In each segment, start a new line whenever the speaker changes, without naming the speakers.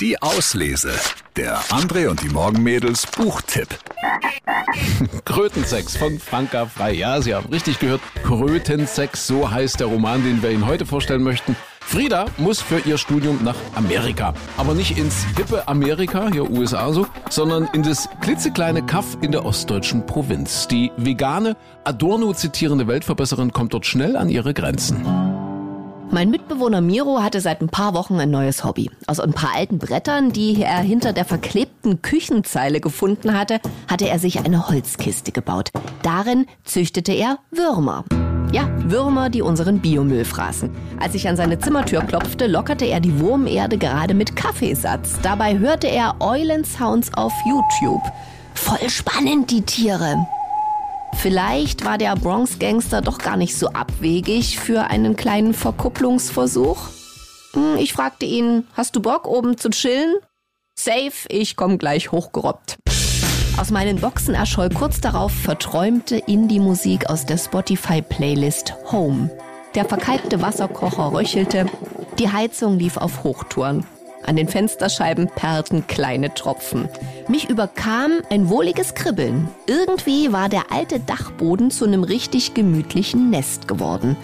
Die Auslese. Der André und die Morgenmädels Buchtipp.
Krötensex von Franka Frei. Ja, Sie haben richtig gehört. Krötensex, so heißt der Roman, den wir Ihnen heute vorstellen möchten. Frieda muss für ihr Studium nach Amerika. Aber nicht ins hippe Amerika, hier USA so, sondern in das klitzekleine Kaff in der ostdeutschen Provinz. Die vegane, Adorno zitierende Weltverbesserin kommt dort schnell an ihre Grenzen.
Mein Mitbewohner Miro hatte seit ein paar Wochen ein neues Hobby. Aus ein paar alten Brettern, die er hinter der verklebten Küchenzeile gefunden hatte, hatte er sich eine Holzkiste gebaut. Darin züchtete er Würmer. Ja, Würmer, die unseren Biomüll fraßen. Als ich an seine Zimmertür klopfte, lockerte er die Wurmerde gerade mit Kaffeesatz. Dabei hörte er Eulensounds auf YouTube. Voll spannend, die Tiere. Vielleicht war der Bronx-Gangster doch gar nicht so abwegig für einen kleinen Verkupplungsversuch. Hm, Ich fragte ihn, hast du Bock oben zu chillen? Safe, ich komm gleich hochgerobbt. Aus meinen Boxen erscholl kurz darauf verträumte Indie-Musik aus der Spotify-Playlist Home. Der verkalkte Wasserkocher röchelte, die Heizung lief auf Hochtouren. An den Fensterscheiben perlten kleine Tropfen. Mich überkam ein wohliges Kribbeln. Irgendwie war der alte Dachboden zu einem richtig gemütlichen Nest geworden.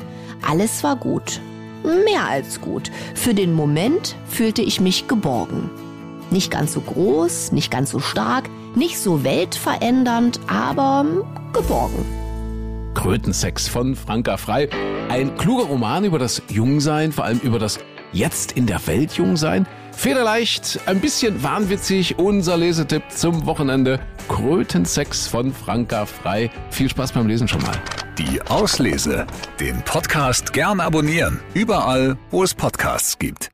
Alles war gut. Mehr als gut. Für den Moment fühlte ich mich geborgen. Nicht ganz so groß, nicht ganz so stark, nicht so weltverändernd, aber geborgen.
Krötensex von Franka Frei. Ein kluger Roman über das Jungsein, vor allem über das Jetzt in der Welt Jungsein. Federleicht, ein bisschen wahnwitzig, unser Lesetipp zum Wochenende. Krötensex von Franka Frei. Viel Spaß beim Lesen schon mal.
Die Auslese. Den Podcast gern abonnieren. Überall, wo es Podcasts gibt.